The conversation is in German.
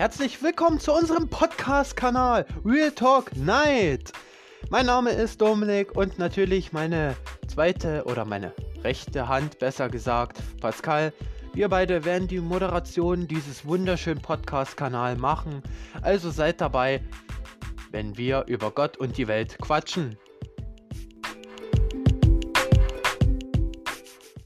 Herzlich willkommen zu unserem Podcast-Kanal Real Talk Night. Mein Name ist Dominik und natürlich meine zweite oder meine rechte Hand, besser gesagt, Pascal. Wir beide werden die Moderation dieses wunderschönen Podcast-Kanal machen. Also seid dabei, wenn wir über Gott und die Welt quatschen.